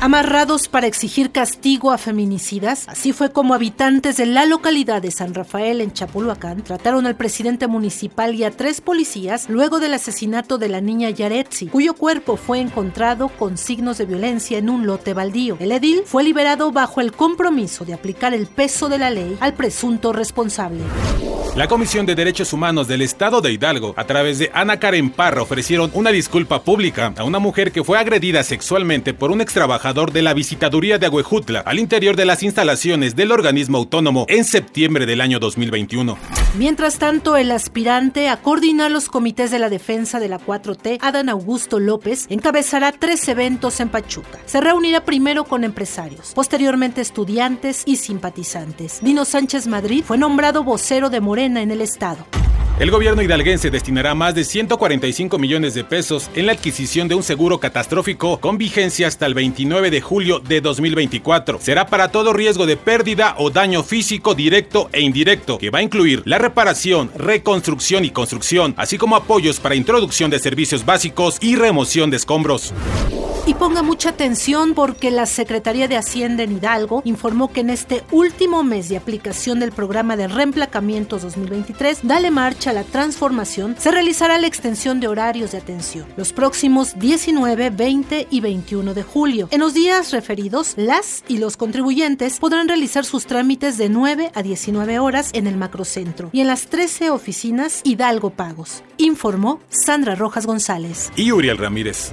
Amarrados para exigir castigo a feminicidas. Así fue como habitantes de la localidad de San Rafael en Chapulhuacán trataron al presidente municipal y a tres policías luego del asesinato de la niña Yaretsi, cuyo cuerpo fue encontrado con signos de violencia en un lote baldío. El edil fue liberado bajo el compromiso de aplicar el peso de la ley al presunto responsable. La Comisión de Derechos Humanos del Estado de Hidalgo, a través de Ana Karen Parra, ofrecieron una disculpa pública a una mujer que fue agredida sexualmente por un extrabajador de la visitaduría de Agüejutla al interior de las instalaciones del organismo autónomo en septiembre del año 2021. Mientras tanto, el aspirante a coordinar los comités de la defensa de la 4T, Adán Augusto López, encabezará tres eventos en Pachuca. Se reunirá primero con empresarios, posteriormente estudiantes y simpatizantes. Dino Sánchez Madrid fue nombrado vocero de Morena en el Estado. El gobierno hidalguense destinará más de 145 millones de pesos en la adquisición de un seguro catastrófico con vigencia hasta el 29 de julio de 2024. Será para todo riesgo de pérdida o daño físico directo e indirecto, que va a incluir la reparación, reconstrucción y construcción, así como apoyos para introducción de servicios básicos y remoción de escombros. Y ponga mucha atención porque la Secretaría de Hacienda en Hidalgo informó que en este último mes de aplicación del programa de reemplacamientos 2023, Dale Marcha a la Transformación, se realizará la extensión de horarios de atención los próximos 19, 20 y 21 de julio. En los días referidos, las y los contribuyentes podrán realizar sus trámites de 9 a 19 horas en el macrocentro y en las 13 oficinas Hidalgo Pagos, informó Sandra Rojas González. Y Uriel Ramírez.